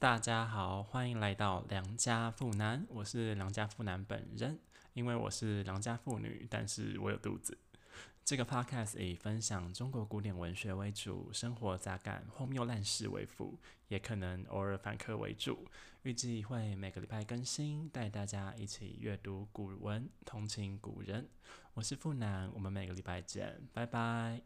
大家好，欢迎来到良家妇男。我是良家妇男本人，因为我是良家妇女，但是我有肚子。这个 Podcast 以分享中国古典文学为主，生活杂感，荒谬烂事为辅，也可能偶尔反客为主。预计会每个礼拜更新，带大家一起阅读古文，同情古人。我是妇男，我们每个礼拜见，拜拜。